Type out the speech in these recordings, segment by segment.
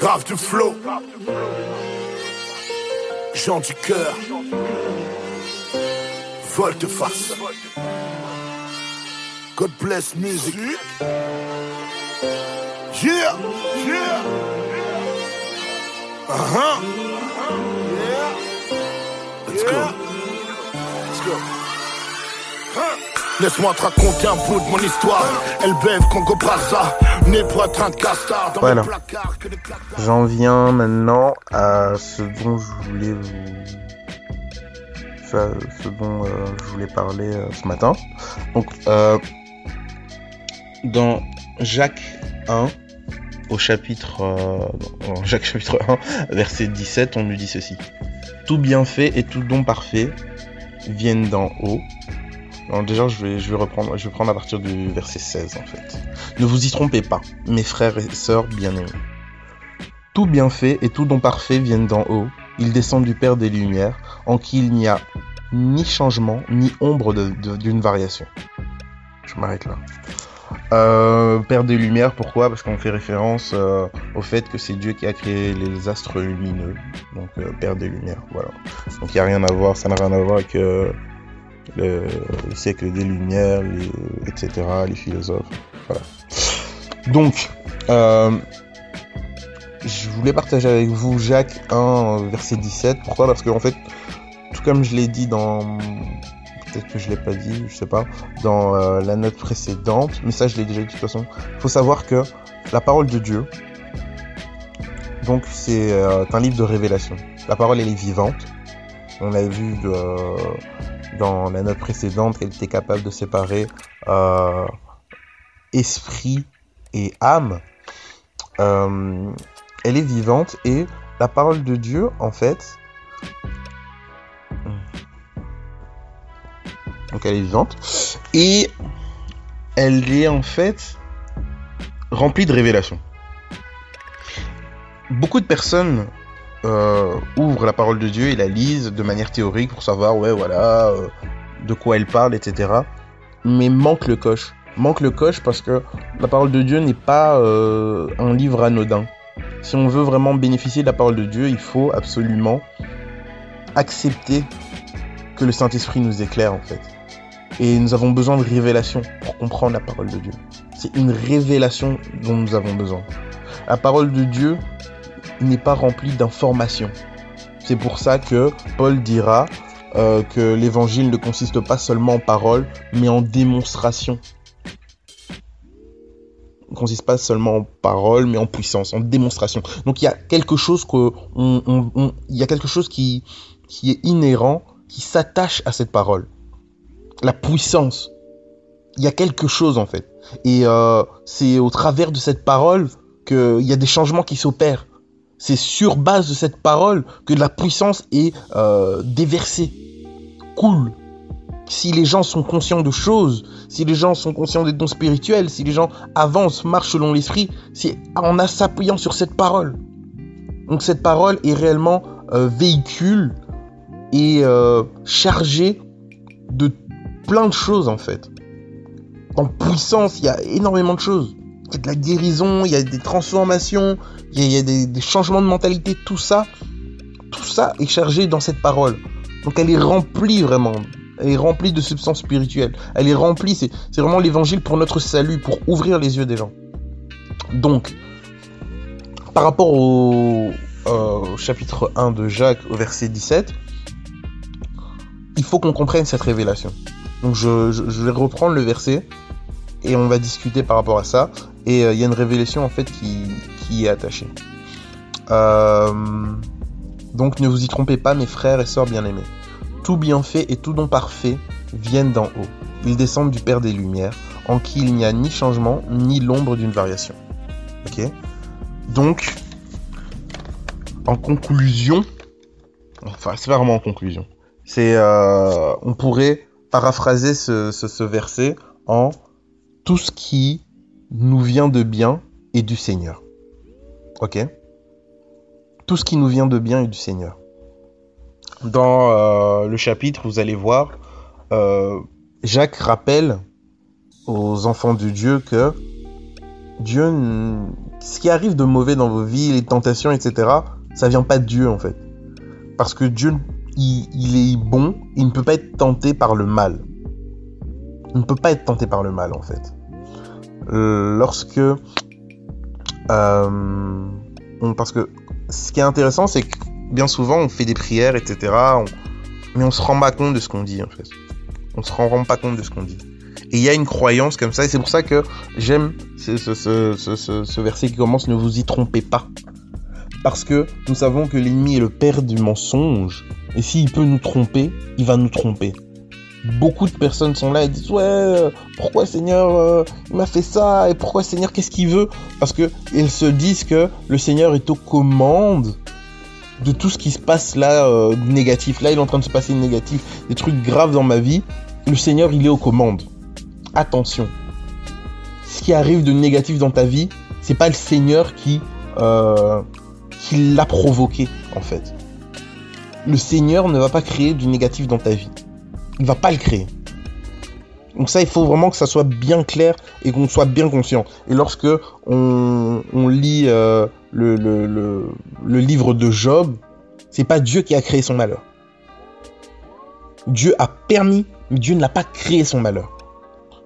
Grave du flow. Jean du cœur. Volte-face. God bless music. Yeah, yeah. Uh-huh. Yeah. Let's go. Let's go. Laisse-moi te raconter un bout de mon histoire. Elle bève Congo Brazza, né pour être un castard dans Voilà. placard que J'en viens maintenant à ce dont je voulais vous. ce dont euh, je voulais parler euh, ce matin. Donc, euh, dans Jacques 1, au chapitre, Jacques chapitre 1, verset 17, on nous dit ceci. Tout bienfait et tout don parfait viennent d'en haut. Déjà, je vais, reprendre, à partir du verset 16 en fait. Ne vous y trompez pas, mes frères et sœurs bien-aimés. Tout bienfait et tout don parfait viennent d'en haut. Ils descendent du Père des Lumières, en qui il n'y a ni changement, ni ombre d'une variation. Je m'arrête là. Euh, Père des Lumières, pourquoi? Parce qu'on fait référence euh, au fait que c'est Dieu qui a créé les astres lumineux. Donc euh, Père des Lumières, voilà. Donc il n'y a rien à voir, ça n'a rien à voir avec le, le siècle des Lumières, etc., les philosophes. Voilà. Donc, euh, je voulais partager avec vous Jacques 1, euh, verset 17. Pourquoi? Parce qu'en fait, tout comme je l'ai dit dans... Peut-être que je l'ai pas dit, je sais pas, dans euh, la note précédente, mais ça je l'ai déjà dit de toute façon. Il faut savoir que la parole de Dieu, donc c'est euh, un livre de révélation. La parole elle est vivante. On l'a vu euh, dans la note précédente qu'elle était capable de séparer euh, esprit et âme. Euh, elle est vivante et la parole de Dieu, en fait, donc elle est vivante et elle est en fait remplie de révélations. Beaucoup de personnes euh, ouvrent la parole de Dieu et la lisent de manière théorique pour savoir, ouais, voilà, euh, de quoi elle parle, etc. Mais manque le coche. Manque le coche parce que la parole de Dieu n'est pas euh, un livre anodin. Si on veut vraiment bénéficier de la parole de Dieu, il faut absolument accepter que le Saint-Esprit nous éclaire en fait. Et nous avons besoin de révélation pour comprendre la parole de Dieu. C'est une révélation dont nous avons besoin. La parole de Dieu n'est pas remplie d'informations. C'est pour ça que Paul dira euh, que l'évangile ne consiste pas seulement en parole, mais en démonstration. Ne consiste pas seulement en parole, mais en puissance, en démonstration. Donc il y a quelque chose y a quelque chose qui, qui est inhérent, qui s'attache à cette parole. La puissance. Il y a quelque chose en fait. Et euh, c'est au travers de cette parole qu'il y a des changements qui s'opèrent. C'est sur base de cette parole que la puissance est euh, déversée, coule. Si les gens sont conscients de choses, si les gens sont conscients des dons spirituels, si les gens avancent, marchent selon l'esprit, c'est en s'appuyant sur cette parole. Donc cette parole est réellement euh, véhicule et euh, chargée de plein de choses en fait. En puissance, il y a énormément de choses. Il y a de la guérison, il y a des transformations, il y a, des, changements de mentalité, tout ça, tout ça est chargé dans cette parole. Donc elle est remplie vraiment. Elle est remplie de substances spirituelles. Elle est remplie, c'est vraiment l'évangile pour notre salut, pour ouvrir les yeux des gens. Donc, par rapport au, euh, chapitre 1 de Jacques, au verset 17, il faut qu'on comprenne cette révélation. Donc je- je vais reprendre le verset et on va discuter par rapport à ça. Et euh, il y a une révélation en fait qui, est attachée. Euh, donc ne vous y trompez pas mes frères et sœurs bien-aimés. Tout bienfait et tout don parfait viennent d'en haut. Ils descendent du Père des Lumières, en qui il n'y a ni changement ni l'ombre d'une variation. Ok? Donc, en conclusion, enfin c'est pas vraiment en conclusion, c'est euh, on pourrait paraphraser ce verset en tout ce qui nous vient de bien et du Seigneur. Ok? Tout ce qui nous vient de bien et du Seigneur. Dans euh, le chapitre, vous allez voir, euh, Jacques rappelle aux enfants de Dieu que Dieu, ce qui arrive de mauvais dans vos vies, les tentations, etc., ça vient pas de Dieu en fait. Parce que Dieu, il, est bon, il ne peut pas être tenté par le mal. Il ne peut pas être tenté par le mal en fait. Lorsque... Euh, parce que ce qui est intéressant, c'est que bien souvent on fait des prières, etc. mais on se rend pas compte de ce qu'on dit en fait. On se rend pas compte de ce qu'on dit. Et il y a une croyance comme ça, et c'est pour ça que j'aime ce, verset qui commence Ne vous y trompez pas. Parce que nous savons que l'ennemi est le père du mensonge, et s'il peut nous tromper, il va nous tromper. Beaucoup de personnes sont là et disent ouais pourquoi Seigneur euh, il m'a fait ça et pourquoi Seigneur qu'est-ce qu'il veut? Parce que ils se disent que le Seigneur est aux commandes de tout ce qui se passe là euh, négatif là il est en train de se passer négatif des trucs graves dans ma vie le Seigneur il est aux commandes attention. Ce qui arrive de négatif dans ta vie, c'est pas le Seigneur qui, euh, qui l'a provoqué, en fait. Le Seigneur ne va pas créer du négatif dans ta vie. Il va pas le créer. Donc ça, il faut vraiment que ça soit bien clair et qu'on soit bien conscient. Et lorsque on, lit euh, le, livre de Job, c'est pas Dieu qui a créé son malheur. Dieu a permis, mais Dieu ne l'a pas créé son malheur.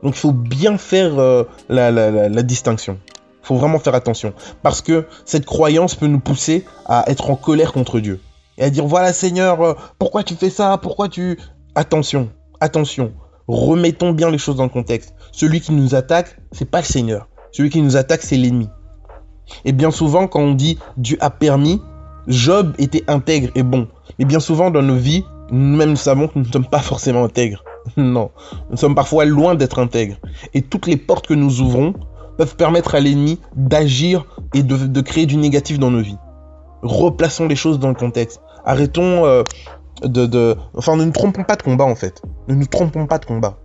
Donc il faut bien faire euh, la, distinction. Il faut vraiment faire attention. Parce que cette croyance peut nous pousser à être en colère contre Dieu. Et à dire, voilà Seigneur, euh, pourquoi tu fais ça? Pourquoi tu... Attention, attention. Remettons bien les choses dans le contexte. Celui qui nous attaque, c'est pas le Seigneur. Celui qui nous attaque, c'est l'ennemi. Et bien souvent, quand on dit Dieu a permis, Job était intègre et bon. Mais bien souvent, dans nos vies, nous-mêmes savons que nous ne sommes pas forcément intègres. Non, nous sommes parfois loin d'être intègres. Et toutes les portes que nous ouvrons peuvent permettre à l'ennemi d'agir et de, créer du négatif dans nos vies. Replaçons les choses dans le contexte. Arrêtons euh, de, Enfin, ne nous trompons pas de combat en fait. Ne nous trompons pas de combat.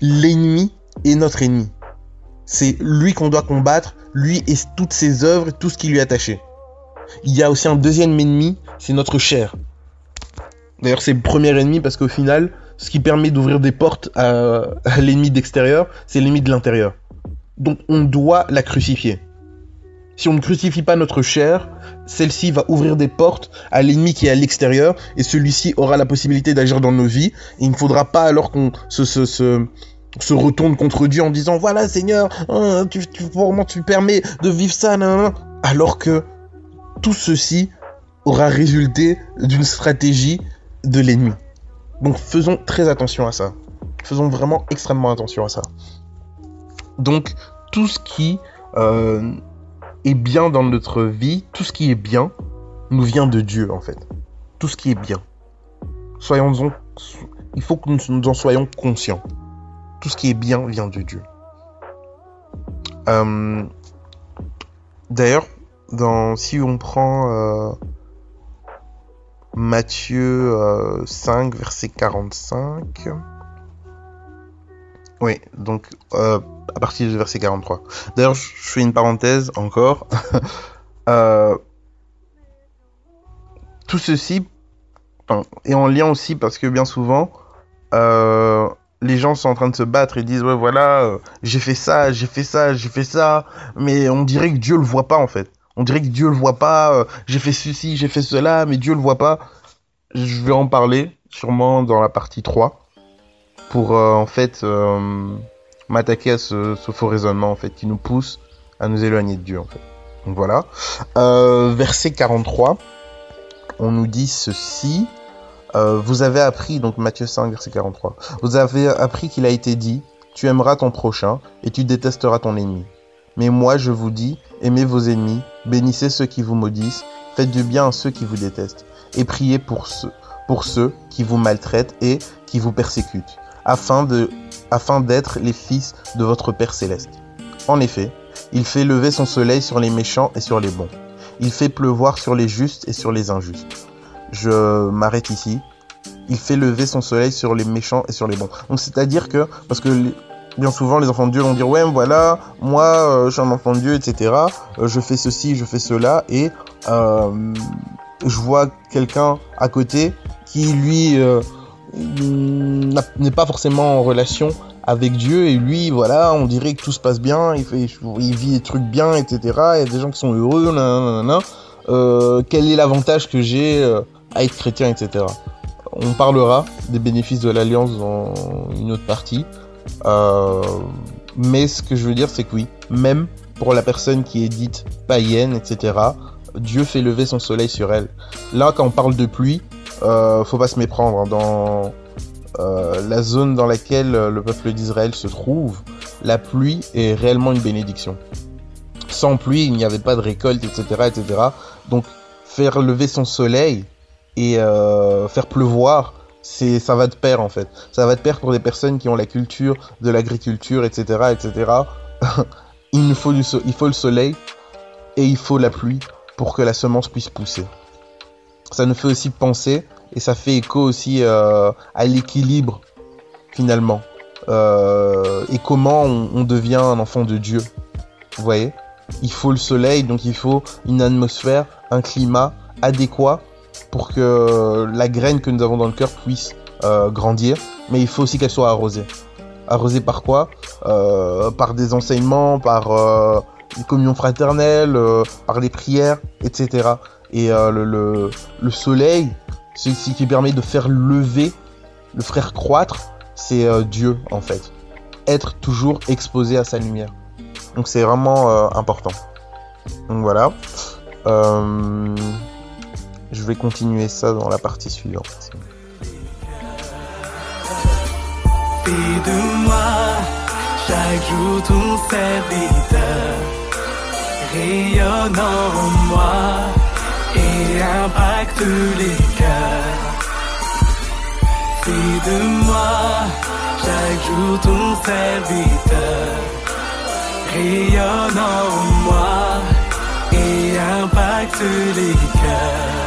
L'ennemi est notre ennemi. C'est lui qu'on doit combattre, lui et toutes ses œuvres, tout ce qui lui est attaché. Il y a aussi un deuxième ennemi, c'est notre chair. D'ailleurs, c'est le premier ennemi parce qu'au final, ce qui permet d'ouvrir des portes à, l'ennemi d'extérieur, c'est l'ennemi de l'intérieur. Donc on doit la crucifier. Si on ne crucifie pas notre chair, celle-ci va ouvrir des portes à l'ennemi qui est à l'extérieur et celui-ci aura la possibilité d'agir dans nos vies. il ne faudra pas alors qu'on se, retourne contre Dieu en disant voilà Seigneur, hein, tu, permets de vivre ça, alors que tout ceci aura résulté d'une stratégie de l'ennemi. Donc faisons très attention à ça. Faisons vraiment extrêmement attention à ça. Donc tout ce qui euh, est bien dans notre vie, tout ce qui est bien, nous vient de Dieu en fait. Tout ce qui est bien. Soyons en, il faut que nous, en soyons conscients. Tout ce qui est bien vient de Dieu. Euh, d'ailleurs, si on prend euh, Matthieu 5, euh, verset 45. Oui, donc euh, à partir du verset 43. D'ailleurs, je fais une parenthèse encore. Euh, tout ceci est en lien aussi parce que bien souvent, les gens sont en train de se battre et disent ouais voilà, j'ai fait ça, j'ai fait ça, j'ai fait ça, mais on dirait que Dieu le voit pas en fait. On dirait que Dieu le voit pas. Euh, j'ai fait ceci, j'ai fait cela, mais Dieu le voit pas. Je vais en parler sûrement dans la partie 3 pour euh, en fait euh, m'attaquer à ce, faux raisonnement en fait qui nous pousse à nous éloigner de Dieu en fait. Donc voilà. verset 43, on nous dit ceci. vous avez appris, donc Matthieu 5, verset 43, vous avez appris qu'il a été dit, tu aimeras ton prochain et tu détesteras ton ennemi. Mais moi je vous dis, aimez vos ennemis, bénissez ceux qui vous maudissent, faites du bien à ceux qui vous détestent, et priez pour ceux qui vous maltraitent et qui vous persécutent, afin d'être les fils de votre Père céleste. En effet, il fait lever son soleil sur les méchants et sur les bons. Il fait pleuvoir sur les justes et sur les injustes. Je m'arrête ici. Il fait lever son soleil sur les méchants et sur les bons. Donc c'est-à-dire que, parce que bien souvent les enfants de Dieu vont dire ouais voilà moi euh, je suis un enfant de Dieu etc euh, je fais ceci je fais cela et euh, je vois quelqu'un à côté qui lui n'est pas forcément en relation avec Dieu et lui, voilà, on dirait que tout se passe bien, il, fait, il vit des trucs bien, etc. Il y a des gens qui sont heureux, nanana. Euh, quel est l'avantage que j'ai euh, à être chrétien, etc. On parlera des bénéfices de l'alliance dans une autre partie. Euh, mais ce que je veux dire, c'est que oui, même pour la personne qui est dite païenne, etc., Dieu fait lever son soleil sur elle. Là, quand on parle de pluie, euh, faut pas se méprendre. Hein. Dans euh, la zone dans laquelle le peuple d'Israël se trouve, la pluie est réellement une bénédiction. Sans pluie, il n'y avait pas de récolte, etc., etc. Donc, faire lever son soleil et euh, faire pleuvoir, c'est ça va de pair en fait. Ça va de pair pour des personnes qui ont la culture de l'agriculture, etc., etc. il faut il faut le soleil et il faut la pluie pour que la semence puisse pousser. Ça nous fait aussi penser et ça fait écho aussi euh, à l'équilibre finalement euh, et comment on, devient un enfant de Dieu. Vous voyez, il faut le soleil, donc il faut une atmosphère, un climat adéquat pour que la graine que nous avons dans le cœur puisse euh, grandir, mais il faut aussi qu'elle soit arrosée. Arrosée par quoi? Par des enseignements, par une communion fraternelle, par des prières, etc. Et le, le, soleil, ce qui permet de faire lever, le frère croître, c'est euh, Dieu en fait. Être toujours exposé à sa lumière. Donc c'est vraiment euh, important. Donc voilà. Euh, je vais continuer ça dans la partie suivante. moi et impacte les cœurs. Fais de moi chaque jour ton serviteur, rayonne en moi et impacte les cœurs.